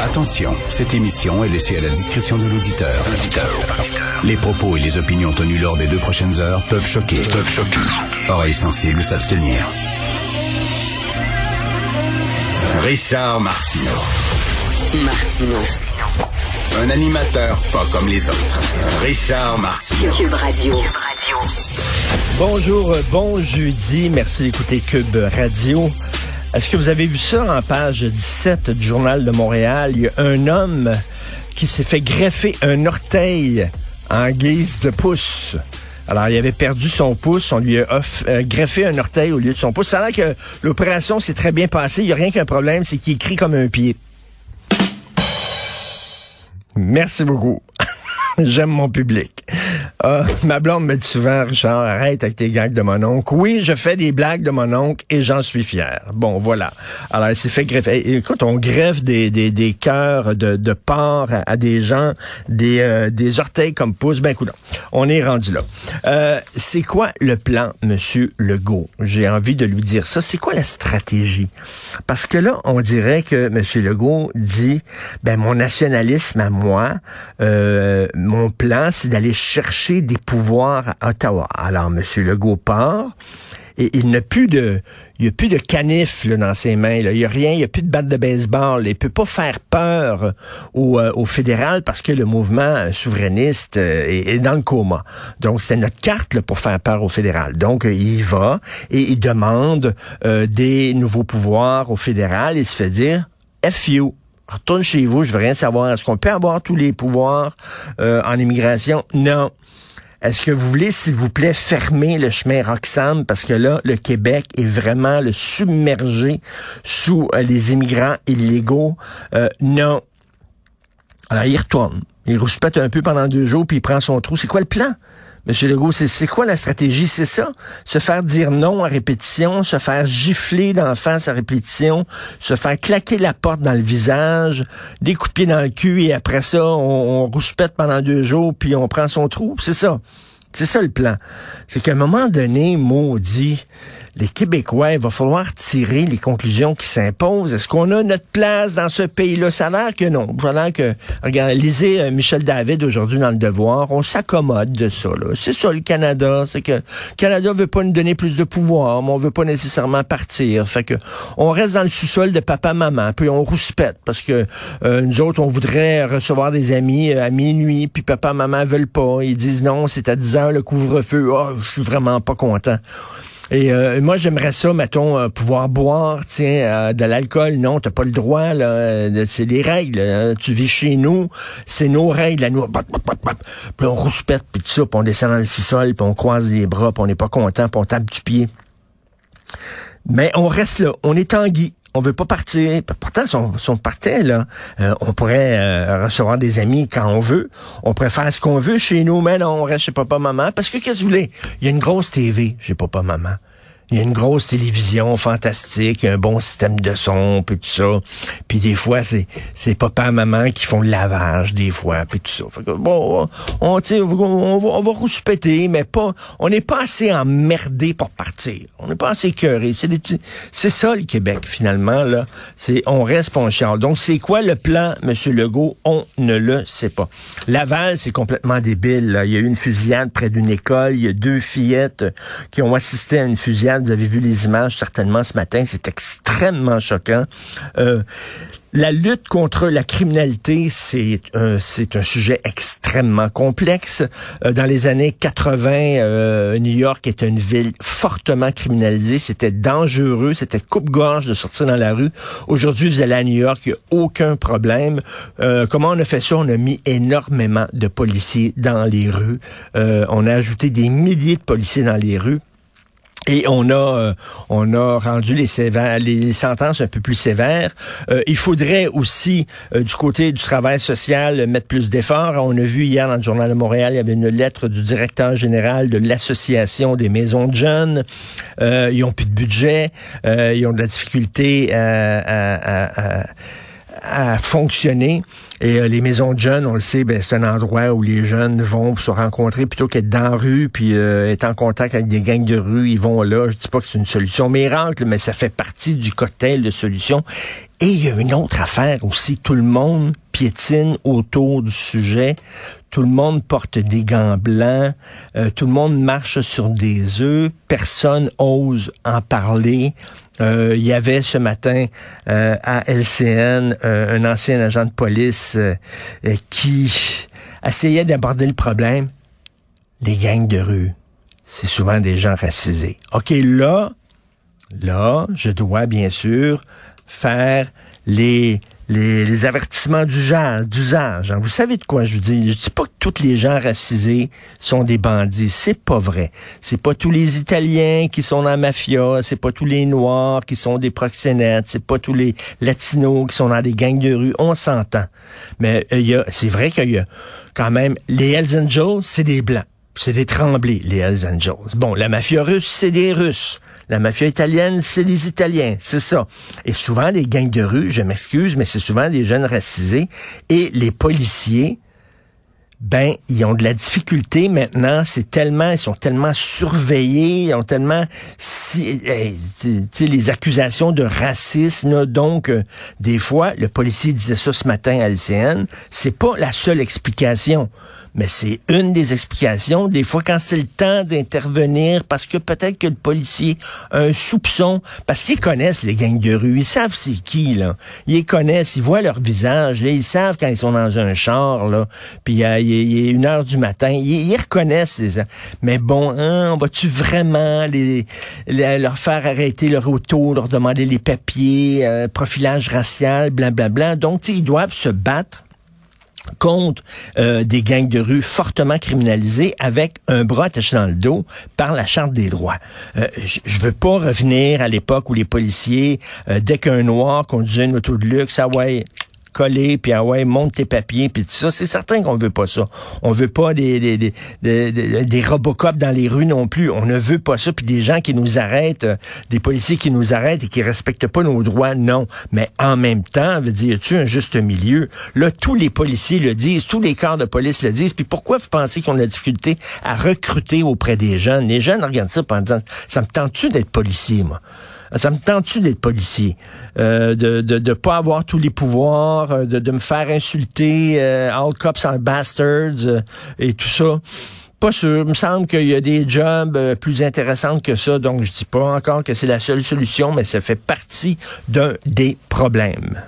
Attention, cette émission est laissée à la discrétion de l'auditeur. Les propos et les opinions tenues lors des deux prochaines heures peuvent choquer. Peuvent choquer. Oreilles sensibles s'abstenir. Richard Martineau. Martino. Un animateur pas comme les autres. Richard Martineau. Cube Radio. Bonjour, bon jeudi. Merci d'écouter Cube Radio. Est-ce que vous avez vu ça en page 17 du Journal de Montréal? Il y a un homme qui s'est fait greffer un orteil en guise de pouce. Alors, il avait perdu son pouce, on lui a euh, greffé un orteil au lieu de son pouce. Ça a que l'opération s'est très bien passée. Il n'y a rien qu'un problème, c'est qu'il écrit comme un pied. Merci beaucoup. J'aime mon public. Ah, ma blonde me dit souvent, Richard, arrête avec tes gags de mon oncle. Oui, je fais des blagues de mon oncle et j'en suis fier. Bon, voilà. Alors, elle s'est fait greffer. Et Écoute, on greffe des, des, des cœurs de, de porc à, des gens, des, euh, des orteils comme pouces. Ben, écoute, on est rendu là. Euh, c'est quoi le plan, Monsieur Legault? J'ai envie de lui dire ça. C'est quoi la stratégie? Parce que là, on dirait que Monsieur Legault dit, ben, mon nationalisme à moi, euh, mon plan, c'est d'aller chercher des pouvoirs à Ottawa. Alors, M. Legault part. Et il n'a plus de, il n'y a plus de canif là, dans ses mains. Là. Il n'y a rien, il n'y a plus de batte de baseball. Il peut pas faire peur au, euh, au fédéral parce que le mouvement souverainiste euh, est, dans le coma. Donc, c'est notre carte là, pour faire peur au fédéral. Donc, euh, il y va et il demande euh, des nouveaux pouvoirs au fédéral. Il se fait dire, F you. Retourne chez vous, je veux rien savoir. Est-ce qu'on peut avoir tous les pouvoirs euh, en immigration? Non. Est-ce que vous voulez, s'il vous plaît, fermer le chemin Roxham? Parce que là, le Québec est vraiment le submergé sous euh, les immigrants illégaux? Euh, non. Alors, il retourne. Il rouspète un peu pendant deux jours, puis il prend son trou. C'est quoi le plan? Monsieur Legault, c'est, quoi la stratégie? C'est ça? Se faire dire non à répétition, se faire gifler d'en face à répétition, se faire claquer la porte dans le visage, des dans le cul, et après ça, on, on rouspète pendant deux jours, puis on prend son trou. C'est ça. C'est ça le plan. C'est qu'à un moment donné, maudit, les Québécois, il va falloir tirer les conclusions qui s'imposent. Est-ce qu'on a notre place dans ce pays-là? Ça a l'air que non. Ça que, regarde, lisez euh, Michel David aujourd'hui dans Le Devoir, on s'accommode de ça. C'est ça le Canada. C'est que le Canada veut pas nous donner plus de pouvoir, mais on veut pas nécessairement partir. Fait que on reste dans le sous-sol de papa-maman, puis on rouspète parce que euh, nous autres, on voudrait recevoir des amis euh, à minuit, puis papa-maman veulent pas. Ils disent non, c'est à 10 heures le couvre-feu. Ah, je suis vraiment pas content. Et euh, moi, j'aimerais ça, mettons, euh, pouvoir boire, tiens, euh, de l'alcool. Non, t'as pas le droit, là. c'est les règles. hein. Tu vis chez nous, c'est nos règles à nous. Puis on rouspète, puis tout ça, puis on descend dans le sous-sol, puis on croise les bras, puis on n'est pas content, puis on tape du pied. Mais on reste là, on est tanguy. On veut pas partir. Pourtant, si on, si partait, là, euh, on pourrait euh, recevoir des amis quand on veut. On pourrait faire ce qu'on veut chez nous, mais non, on reste chez papa-maman. Parce que, qu'est-ce que vous voulez? Il y a une grosse TV chez papa-maman. Il y a une grosse télévision fantastique, un bon système de son, puis tout ça. Puis des fois, c'est c'est papa maman qui font le lavage, des fois, puis tout ça. Fait que, bon, on, on, va- on va, on va rouspéter, mais pas, on n'est pas assez emmerdé pour partir. On n'est pas assez cœuré. C'est c'est ça le Québec, finalement, là. C'est, on reste pas on chiale. Donc, c'est quoi le plan, Monsieur Legault? On ne le sait pas. Laval, c'est complètement débile, là. Il y a eu une fusillade près d'une école. Il y a deux fillettes qui ont assisté à une fusillade. Vous avez vu les images certainement ce matin. C'est extrêmement choquant. Euh, la lutte contre la criminalité, c'est un, c'est un sujet extrêmement complexe. Euh, dans les années 80, euh, New York est une ville fortement criminalisée. C'était dangereux, c'était coupe-gorge de sortir dans la rue. Aujourd'hui, vous allez à New York, il n'y a aucun problème. Euh, comment on a fait ça? On a mis énormément de policiers dans les rues. Euh, on a ajouté des milliers de policiers dans les rues. Et on a, euh, on a rendu les, sévères, les sentences un peu plus sévères. Euh, il faudrait aussi, euh, du côté du travail social, mettre plus d'efforts. On a vu hier dans le Journal de Montréal, il y avait une lettre du directeur général de l'Association des maisons de jeunes. Euh, ils ont plus de budget. Euh, ils ont de la difficulté à- fonctionner. Et euh, les maisons de jeunes, on le sait, ben, c'est un endroit où les jeunes vont se rencontrer plutôt qu'être dans la rue, puis euh, être en contact avec des gangs de rue. Ils vont là. Je dis pas que c'est une solution miracle, mais ça fait partie du cocktail de solutions. Et il y a une autre affaire aussi. Tout le monde piétine autour du sujet. Tout le monde porte des gants blancs. Euh, tout le monde marche sur des œufs. Personne ose en parler. Euh, il y avait ce matin euh, à LCN un ancien agent de police qui essayait d'aborder le problème. Les gangs de rue, c'est souvent des gens racisés. OK, là, là, je dois bien sûr faire les les, avertissements d'usage. Hein. Vous savez de quoi je dis? Je dis pas que tous les gens racisés sont des bandits. C'est pas vrai. C'est pas tous les Italiens qui sont dans la mafia. C'est pas tous les Noirs qui sont des proxénètes. C'est pas tous les Latinos qui sont dans des gangs de rue. On s'entend. Mais euh, c'est vrai qu'il y a quand même les Hells Angels, c'est des Blancs. C'est des tremblés, les Hells Angels. Bon, la mafia russe, c'est des Russes. La mafia italienne, c'est les Italiens, c'est ça. Et souvent, les gangs de rue, je m'excuse, mais c'est souvent des jeunes racisés. Et les policiers, ben, ils ont de la difficulté maintenant. C'est tellement, ils sont tellement surveillés, ils ont tellement, si, eh, les accusations de racisme. donc, euh, des fois, le policier disait ça ce matin à LCN. C'est pas la seule explication mais c'est une des explications. Des fois, quand c'est le temps d'intervenir, parce que peut-être que le policier a un soupçon, parce qu'ils connaissent les gangs de rue, ils savent c'est qui, là. Ils connaissent, ils voient leur visage, ils savent quand ils sont dans un char, là, puis il a, une heure du matin, ils, reconnaissent les... Mais bon, hein, on va-tu vraiment les, leur faire arrêter leur auto, leur demander les papiers, euh, profilage racial, blablabla? Bla, bla. Donc, ils doivent se battre contre euh, des gangs de rue fortement criminalisés avec un bras attaché dans le dos par la Charte des droits. Euh, je veux pas revenir à l'époque où les policiers, euh, dès qu'un noir conduisait une auto de luxe, ah ouais, coller, puis ah ouais, monte tes papiers, puis tout ça. C'est certain qu'on veut pas ça. On veut pas des, des, des, des, des dans les rues non plus. On ne veut pas ça, puis des gens qui nous arrêtent, euh, des policiers qui nous arrêtent et qui respectent pas nos droits, non. Mais en même temps, veut dire, tu un juste milieu? Là, tous les policiers le disent, tous les corps de police le disent, puis pourquoi vous pensez qu'on a la difficulté à recruter auprès des jeunes? Les jeunes regardent ça en disant, ça me tente-tu d'être policier, moi? Ça me tente-tu d'être policier? Euh, de ne de, pas avoir tous les pouvoirs, euh, de, de me faire insulter, euh, all cops are bastards euh, et tout ça? Pas sûr. Il me semble qu'il y a des jobs plus intéressants que ça. Donc, je dis pas encore que c'est la seule solution, mais ça fait partie d'un des problèmes.